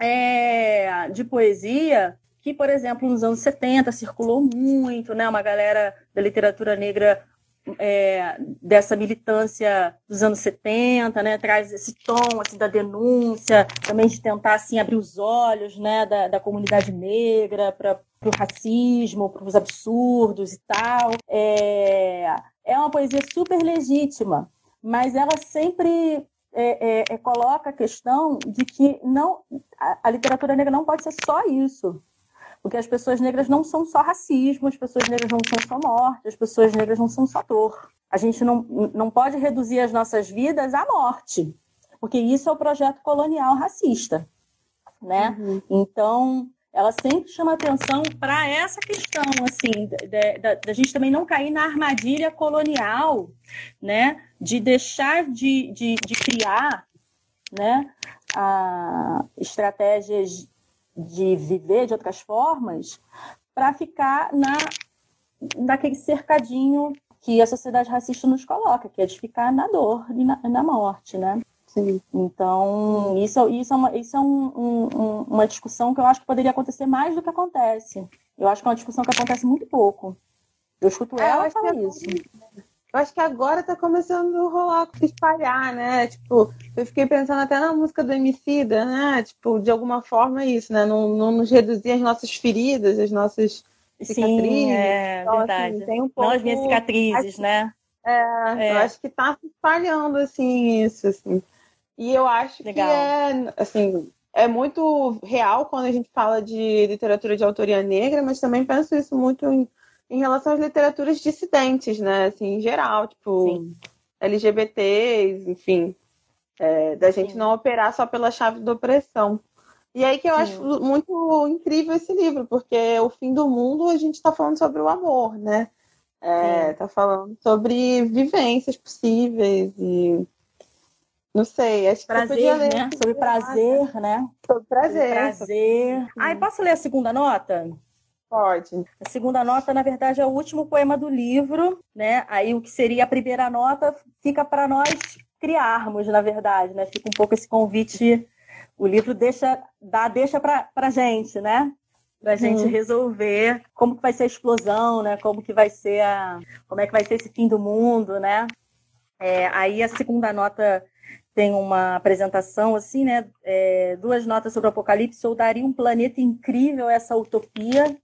é, de poesia que, por exemplo, nos anos 70 circulou muito, né? Uma galera da literatura negra é, dessa militância dos anos 70, né, traz esse tom assim, da denúncia, também de tentar assim, abrir os olhos né, da, da comunidade negra para o racismo, para os absurdos e tal. É, é uma poesia super legítima, mas ela sempre é, é, é coloca a questão de que não a, a literatura negra não pode ser só isso. Porque as pessoas negras não são só racismo, as pessoas negras não são só morte, as pessoas negras não são só dor. A gente não, não pode reduzir as nossas vidas à morte, porque isso é o projeto colonial racista, né? Uhum. Então, ela sempre chama atenção para essa questão, assim, da gente também não cair na armadilha colonial, né? De deixar de, de, de criar, né? A, estratégias de viver de outras formas para ficar na naquele cercadinho que a sociedade racista nos coloca, que é de ficar na dor e na, na morte, né? Sim. Então, isso, isso é, uma, isso é um, um, uma discussão que eu acho que poderia acontecer mais do que acontece. Eu acho que é uma discussão que acontece muito pouco. Eu escuto é, ela eu falar isso. Eu acho que agora tá começando a rolar, se espalhar, né? Tipo, eu fiquei pensando até na música do Emicida, né? Tipo, de alguma forma é isso, né? Não, não nos reduzir as nossas feridas, as nossas cicatrizes. Sim, é então, assim, verdade. Assim, tem um pouco... Não as minhas cicatrizes, acho... né? É, é, eu acho que tá se espalhando, assim, isso, assim. E eu acho Legal. que é, assim, é muito real quando a gente fala de literatura de autoria negra, mas também penso isso muito em em relação às literaturas dissidentes, né? Assim, em geral, tipo, Sim. LGBTs, enfim. É, da gente Sim. não operar só pela chave da opressão. E aí que eu Sim. acho muito incrível esse livro, porque o fim do mundo a gente está falando sobre o amor, né? É, tá falando sobre vivências possíveis e não sei, acho que prazer, né? Sobre prazer, né? Sobre prazer. Sobre prazer. Ai, posso ler a segunda nota? Pode. A segunda nota, na verdade, é o último poema do livro, né? Aí o que seria a primeira nota fica para nós criarmos, na verdade, né? Fica um pouco esse convite. O livro deixa, dá, deixa para a gente, né? Para a gente uhum. resolver como que vai ser a explosão, né? Como que vai ser a, como é que vai ser esse fim do mundo, né? É, aí a segunda nota tem uma apresentação assim, né? É, duas notas sobre o Apocalipse. Eu daria um planeta incrível essa utopia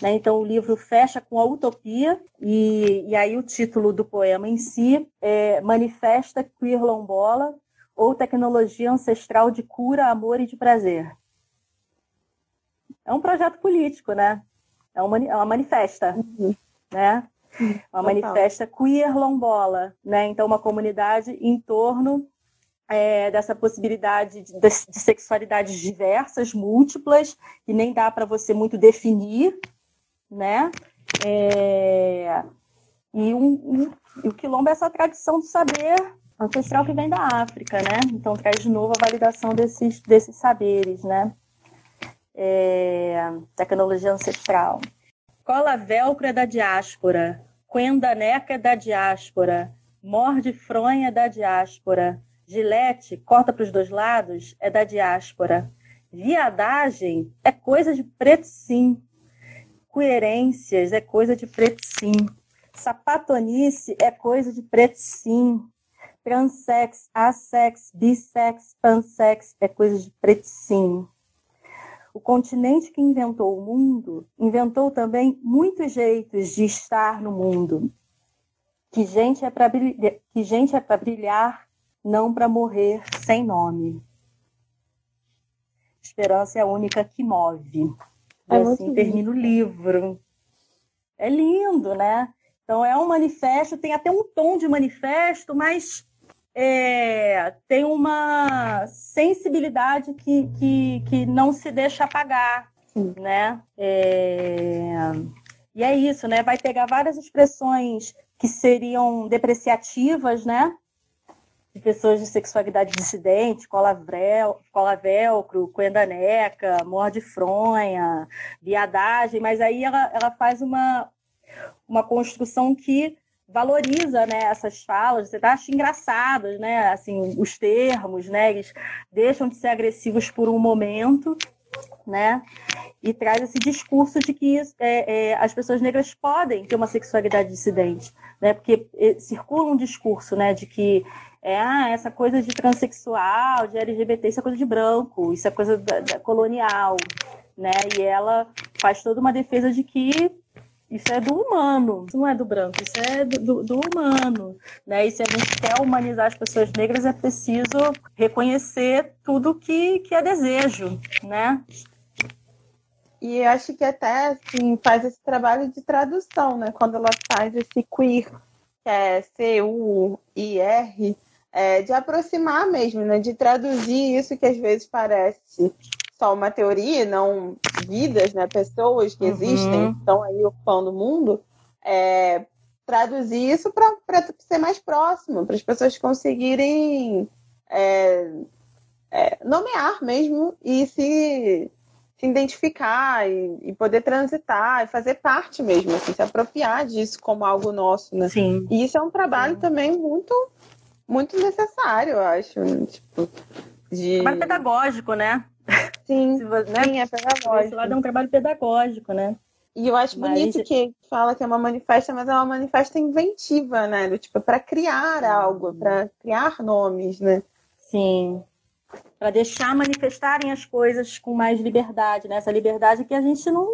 né? Então, o livro fecha com a utopia, e, e aí o título do poema em si é Manifesta Queer Lombola, ou Tecnologia Ancestral de Cura, Amor e de Prazer. É um projeto político, né? É uma, é uma manifesta, uhum. né? Uma Total. manifesta queer lombola, né? Então, uma comunidade em torno é, dessa possibilidade de, de, sexualidades diversas, múltiplas, e nem dá para você muito definir, né? É, e, um, um, o quilombo é essa tradição do saber ancestral que vem da África, né? Então traz de novo a validação desses, desses saberes, né? É, tecnologia ancestral. Cola velcro é da diáspora. Quendaneca é da diáspora. Morde fronha é da diáspora. Gilete, corta para os dois lados, é da diáspora. Viadagem é coisa de preto sim. Coerências é coisa de preto sim. Sapatonice é coisa de preto sim. Transex, assex, bissex, pansex é coisa de preto sim. O continente que inventou o mundo inventou também muitos jeitos de estar no mundo. Que gente é para brilhar, que gente é para brilhar, não para morrer sem nome. Esperança é a única que move. É e assim termina o livro. É lindo, né? Então é um manifesto, tem até um tom de manifesto, mas é, tem uma sensibilidade que, que, que não se deixa apagar, Sim. né? É, e é isso, né? Vai pegar várias expressões que seriam depreciativas, né? De pessoas de sexualidade dissidente, cola, velcro, coendaneca, morde fronha, viadagem, mas aí ela, ela faz uma, uma construção que valoriza né, essas falas, você acha engraçadas, né? Assim, os termos, né? Eles deixam de ser agressivos por um momento, né? E traz esse discurso de que é, é, as pessoas negras podem ter uma sexualidade dissidente, né? Porque é, circula um discurso, né? De que é ah, essa coisa de transexual, de LGBT, isso é coisa de branco, isso é coisa da, da colonial, né? E ela faz toda uma defesa de que isso é do humano, isso não é do branco, isso é do, do, humano. Né? E se a gente quer humanizar as pessoas negras, é preciso reconhecer tudo que, que é desejo, né? E eu acho que até assim, faz esse trabalho de tradução, né? Quando ela faz esse queer, que é C-U-I-R, é, de aproximar mesmo, né? De traduzir isso que às vezes parece só uma teoria, não vidas, né, pessoas que uhum. existem, estão aí ocupando o mundo, é, traduzir isso para ser mais próximo, para as pessoas conseguirem é, é, nomear mesmo e se, se identificar e, e, poder transitar e fazer parte mesmo, assim, se apropriar disso como algo nosso, né? Sim. E isso é um trabalho Sim. também muito muito necessário, eu acho. Né? Tipo, de... Trabalho pedagógico, né? Sim, né? sim, é pedagógico. Esse lado é um trabalho pedagógico, né? E eu acho mas... bonito que fala que é uma manifesta, mas é uma manifesta inventiva, né? Do, tipo, para criar algo, para criar nomes, né? Sim. Para deixar manifestarem as coisas com mais liberdade, né? Essa liberdade que a gente não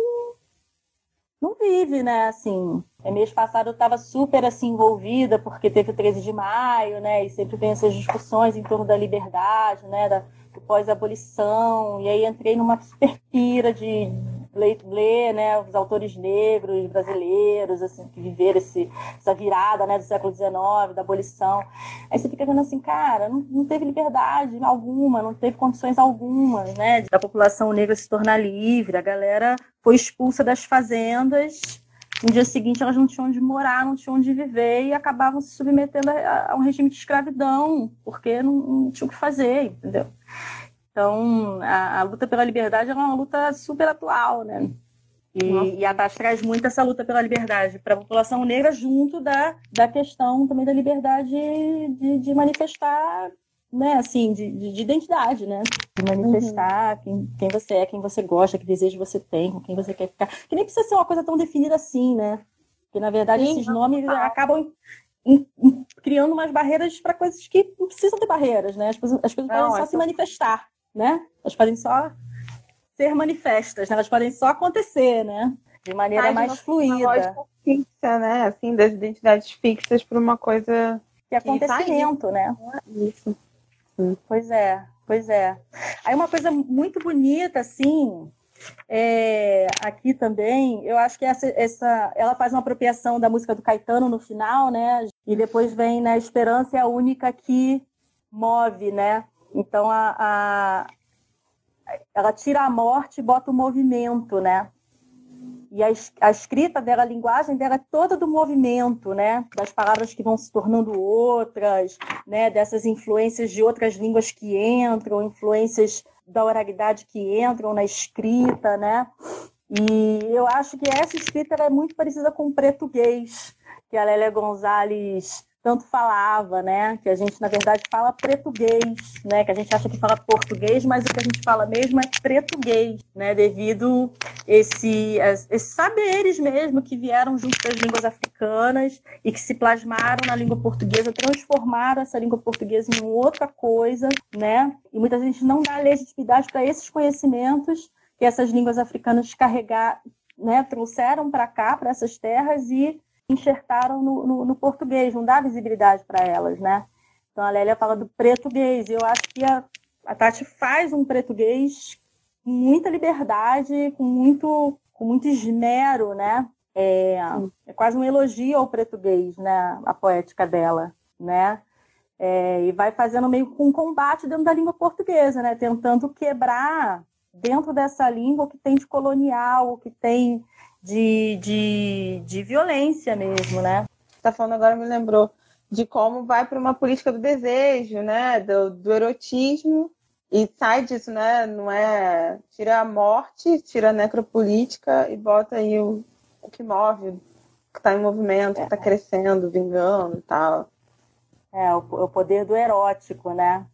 não vive, né? Assim, é mês passado eu estava super assim envolvida porque teve o 13 de maio, né? E sempre tem essas discussões em torno da liberdade, né? Da, pós-abolição, e aí entrei numa super pira de ler, ler né, os autores negros brasileiros, assim, que viveram esse, essa virada né, do século XIX, da abolição. Aí você fica vendo assim, cara, não, não teve liberdade alguma, não teve condições algumas, né, da população negra se tornar livre, a galera foi expulsa das fazendas no dia seguinte elas não tinham onde morar, não tinham onde viver e acabavam se submetendo a, a um regime de escravidão, porque não, não tinham o que fazer, entendeu? Então, a, a, luta pela liberdade é uma luta super atual, né? E, e a TAS traz muito essa luta pela liberdade para a população negra, junto da, da questão também da liberdade de, de manifestar né, assim, de, de, de, identidade, né? De manifestar uhum. quem, quem você é, quem você gosta, que desejo você tem, com quem você quer ficar. Que nem precisa ser uma coisa tão definida assim, né? Porque, na verdade, Sim, esses nomes tá. acabam criando umas barreiras para coisas que não precisam ter barreiras, né? As, coisas, as coisas não, podem só se manifestar, né? Elas podem só ser manifestas, né? Elas podem só acontecer, né? De maneira mais, mais fluida. Uma fixa, né? Assim, das identidades fixas para uma coisa... Que acontecimento, né? Isso. Pois é, pois é. Aí uma coisa muito bonita, assim, é, aqui também, eu acho que essa, essa, ela faz uma apropriação da música do Caetano no final, né? E depois vem, né? Esperança é a única que move, né? Então a, a ela tira a morte e bota o movimento, né? E a, a, escrita dela, a linguagem dela é toda do movimento, né? Das palavras que vão se tornando outras, né? Dessas influências de outras línguas que entram, influências da oralidade que entram na escrita, né? E eu acho que essa escrita é muito parecida com o português, que a Lélia Gonzalez tanto falava, né? Que a gente, na verdade, fala português, né? Que a gente acha que fala português, mas o que a gente fala mesmo é português, né? Devido esse, esses saberes mesmo que vieram junto das línguas africanas e que se plasmaram na língua portuguesa, transformaram essa língua portuguesa em outra coisa, né? E muita gente não dá legitimidade para esses conhecimentos que essas línguas africanas carregar, né? Trouxeram para cá, para essas terras e enxertaram no, no, no português, não dá visibilidade para elas, né? Então a Lélia fala do português, eu acho que a, a Tati faz um português com muita liberdade, com muito, com muito esmero, né? É, é quase um elogio ao português, né? A poética dela, né? É, e vai fazendo meio com um combate dentro da língua portuguesa, né? Tentando quebrar dentro dessa língua o que tem de colonial, o que tem de, de, de violência mesmo, né? Está falando agora me lembrou de como vai para uma política do desejo, né? Do, do erotismo e sai disso, né? Não é tira a morte, tira a necropolítica e bota aí o, o que move, que está em movimento, que está crescendo, vingando e tal. É, o, o poder do erótico, né?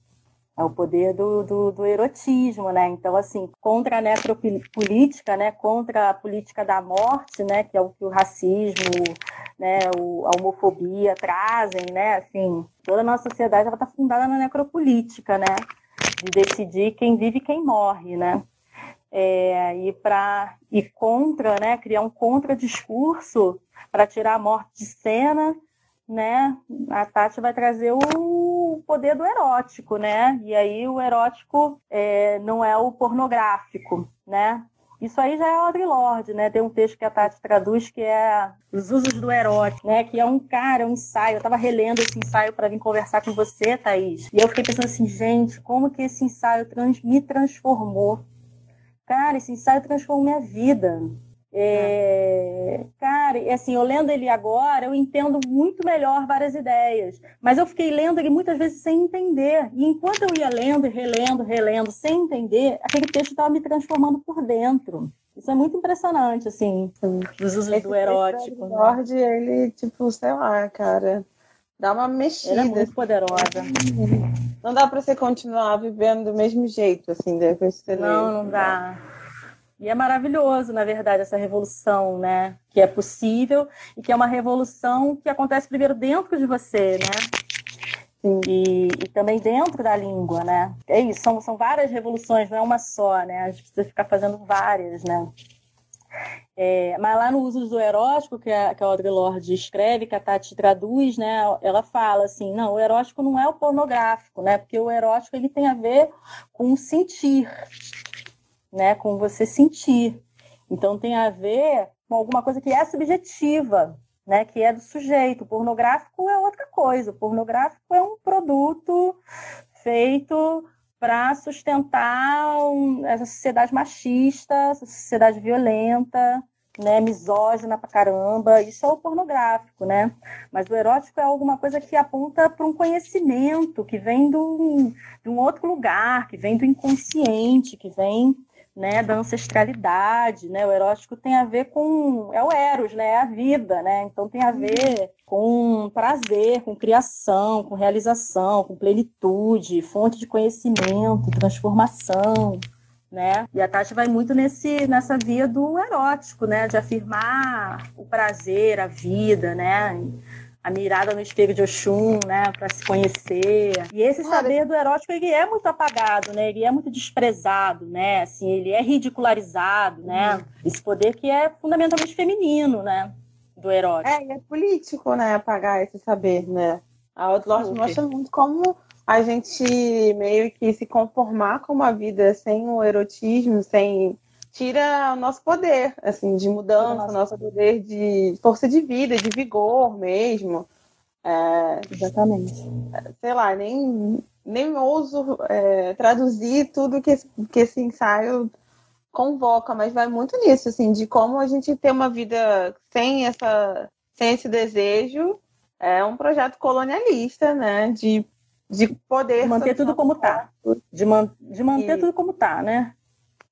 É o poder do, do, do, erotismo, né? Então, assim, contra a necropolítica, né? Contra a política da morte, né? Que é o que o racismo, né? O, a homofobia trazem, né? Assim, toda a nossa sociedade ela está fundada na necropolítica, né? De decidir quem vive e quem morre, né? É, e para e contra, né? Criar um contradiscurso para tirar a morte de cena né, a Tati vai trazer o poder do erótico, né? E aí o erótico é, não é o pornográfico, né? Isso aí já é Audre Lorde, né? Tem um texto que a Tati traduz que é Os Usos do Erótico, né? Que é um cara, um ensaio. Eu estava relendo esse ensaio para vir conversar com você, Thaís. E eu fiquei pensando assim, gente, como que esse ensaio trans me transformou? Cara, esse ensaio transformou minha vida. É, cara, e assim, eu lendo ele agora, eu entendo muito melhor várias ideias. Mas eu fiquei lendo ele muitas vezes sem entender. E enquanto eu ia lendo e relendo, relendo, sem entender, aquele texto estava me transformando por dentro. Isso é muito impressionante, assim, os usos do erótico. Né? ele, tipo, sei lá, cara, dá uma mexida. Ele é muito poderosa. Não dá para você continuar vivendo do mesmo jeito, assim, depois que você Não, lê. não dá. E é maravilhoso, na verdade, essa revolução, né? Que é possível e que é uma revolução que acontece primeiro dentro de você, né? E, e, também dentro da língua, né? É isso, são, são várias revoluções, não é uma só, né? A gente precisa ficar fazendo várias, né? É, mas lá no uso do erótico, que a, que a Audre Lorde escreve, que a Tati traduz, né? Ela fala assim, não, o erótico não é o pornográfico, né? Porque o erótico ele tem a ver com sentir, né, com você sentir. Então tem a ver com alguma coisa que é subjetiva, né, que é do sujeito. O pornográfico é outra coisa. O pornográfico é um produto feito para sustentar um, essa sociedade machista, essa sociedade violenta, né, misógina pra caramba. Isso é o pornográfico, né? Mas o erótico é alguma coisa que aponta para um conhecimento que vem do, de um outro lugar, que vem do inconsciente, que vem né, da ancestralidade, né? O erótico tem a ver com é o eros, né? É a vida, né? Então tem a ver com prazer, com criação, com realização, com plenitude, fonte de conhecimento, transformação, né? E a Tati vai muito nesse nessa via do erótico, né? De afirmar o prazer, a vida, né? A mirada no espelho de Oxum, né, para se conhecer. E esse saber do erótico ele é muito apagado, né? Ele é muito desprezado, né? Assim, ele é ridicularizado, né? Uhum. Esse poder que é fundamentalmente feminino, né? Do erótico. É, e é político, né? Apagar esse saber, né? A Outlaw mostra muito como a gente meio que se conformar com uma vida sem o erotismo, sem tira o nosso poder, assim, de mudança, o nosso poder de força de vida, de vigor mesmo. É, Exatamente. Sei lá, nem, nem ouso é, traduzir tudo que esse, que esse ensaio convoca, mas vai muito nisso, assim, de como a gente ter uma vida sem essa sem esse desejo é um projeto colonialista, né? De, de poder de manter tudo como está, de, man, de manter e... tudo como está, né?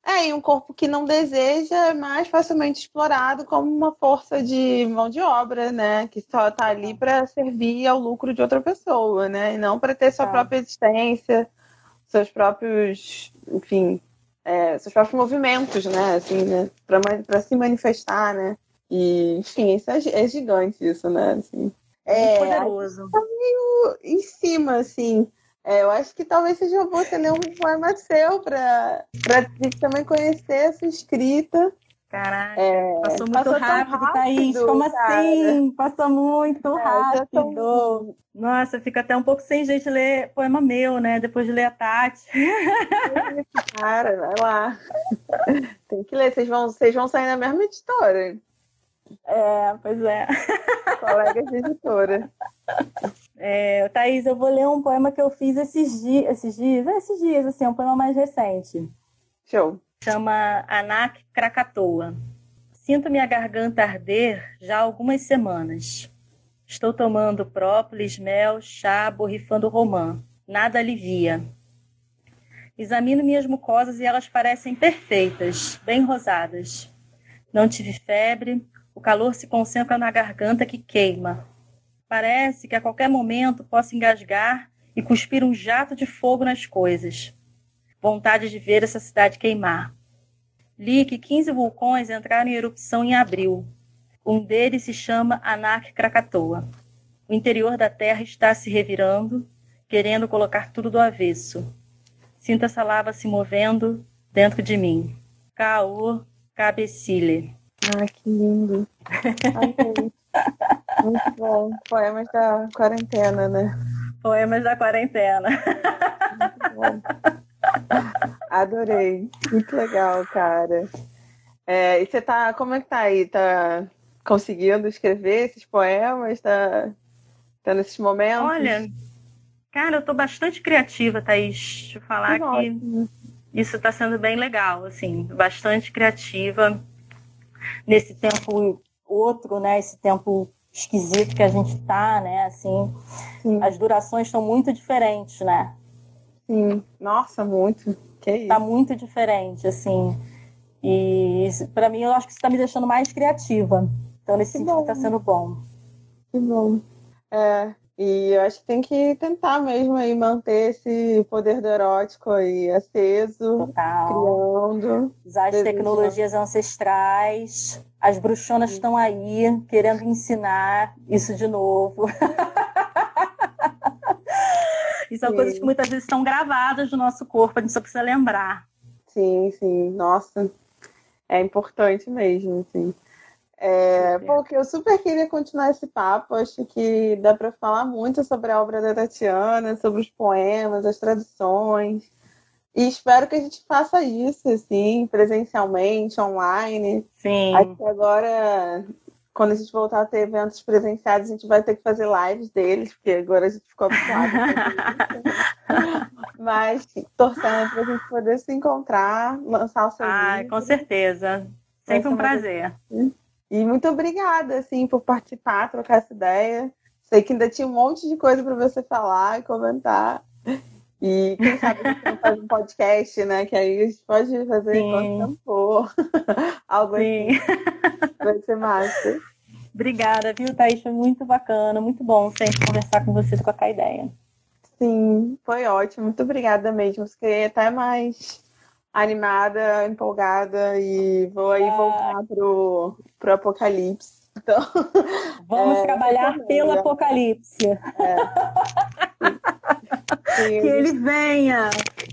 É, e um corpo que não deseja é mais facilmente explorado como uma força de mão de obra, né? Que só está ali para servir ao lucro de outra pessoa, né? E não para ter sua é. própria existência, seus próprios, enfim, é, seus próprios movimentos, né? Assim, né? Para se manifestar, né? E, enfim, isso é, é gigante, isso, né? Assim, é poderoso. Tá meio em cima, assim. É, eu acho que talvez seja bom você ler um poema seu para a gente também conhecer essa escrita. Caraca, é, passou muito passou rápido, rápido, Thaís. Como cara. assim? Passou muito é, rápido. Tô... Nossa, fica até um pouco sem gente ler poema meu, né? Depois de ler a Tati. Cara, vai lá. Tem que ler, vocês vão, vocês vão sair na mesma editora. É, pois é. Colega de editora. É, Thaís, eu vou ler um poema que eu fiz esses dias, esses dias, é, esses dias, assim, é um poema mais recente. Show. Chama Anak Krakatoa. Sinto minha garganta arder já há algumas semanas. Estou tomando própolis, mel, chá, borrifando romã. Nada alivia. Examino minhas mucosas e elas parecem perfeitas, bem rosadas. Não tive febre, o calor se concentra na garganta que queima. Parece que a qualquer momento posso engasgar e cuspir um jato de fogo nas coisas. Vontade de ver essa cidade queimar. Li que 15 vulcões entraram em erupção em abril. Um deles se chama Anak Krakatoa. O interior da Terra está se revirando, querendo colocar tudo do avesso. Sinto essa lava se movendo dentro de mim. Caô Cabecile. Ah, que lindo. Muito bom. Poemas da quarentena, né? Poemas da quarentena. Muito bom. Adorei. Muito legal, cara. É, e você tá. Como é que tá aí? Tá conseguindo escrever esses poemas? Tá, tá nesses momentos? Olha, cara, eu tô bastante criativa, Thaís. Deixa eu falar que, que isso tá sendo bem legal, assim, bastante criativa nesse tempo outro, né? Esse tempo esquisito que a gente está, né? Assim, Sim. as durações estão muito diferentes, né? Sim, nossa, muito. Que isso? Tá muito diferente, assim. E para mim, eu acho que isso está me deixando mais criativa. Então, nesse que sentido, está sendo bom. Que bom. É, e eu acho que tem que tentar mesmo aí manter esse poder do erótico aí aceso, Total. criando. Usar as tecnologias ancestrais. As bruxonas estão aí querendo ensinar isso de novo. e são sim. coisas que muitas vezes estão gravadas no nosso corpo, a gente só precisa lembrar. Sim, sim. Nossa, é importante mesmo, sim. É, porque eu super queria continuar esse papo. Acho que dá para falar muito sobre a obra da Tatiana, sobre os poemas, as traduções. E espero que a gente faça isso, assim, presencialmente, online. Sim. Agora, quando a gente voltar a ter eventos presenciais, a gente vai ter que fazer lives deles, porque agora a gente ficou habituado. Mas torcendo para a gente poder se encontrar, lançar o seu Ah, livro. com certeza. Sempre um prazer. E muito obrigada, assim, por participar, trocar essa ideia. Sei que ainda tinha um monte de coisa para você falar e comentar. E quem sabe não faz um podcast, né? Que aí a gente pode fazer Sim. enquanto for. Algo Sim. assim. Vai ser massa. Obrigada, viu, Thaís? Foi muito bacana, muito bom sempre conversar com você trocar ideia. Sim, foi ótimo. Muito obrigada mesmo. Fiquei até mais animada, empolgada e vou aí ah. voltar pro, pro apocalipse. Então, Vamos é, trabalhar pelo apocalipse. É. que ele venha.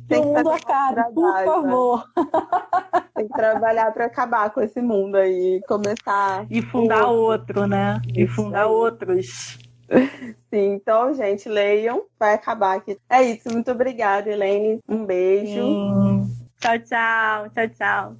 que o mundo acabe, por né? favor. Tem que trabalhar para acabar com esse mundo aí, começar. E fundar outro, né? E fundar outros. Sim, então, gente, leiam, vai acabar aqui. É isso, muito obrigada, Helene. Um beijo. Sim. Tchau, tchau. Tchau, tchau.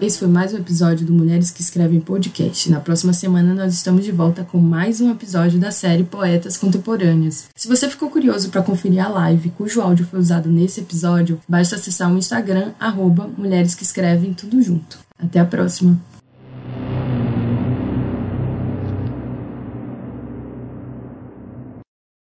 Esse foi mais um episódio do Mulheres que Escrevem Podcast. Na próxima semana nós estamos de volta com mais um episódio da série Poetas Contemporâneas. Se você ficou curioso para conferir a live cujo áudio foi usado nesse episódio, basta acessar o Instagram arroba Mulheres que Escrevem tudo junto. Até a próxima!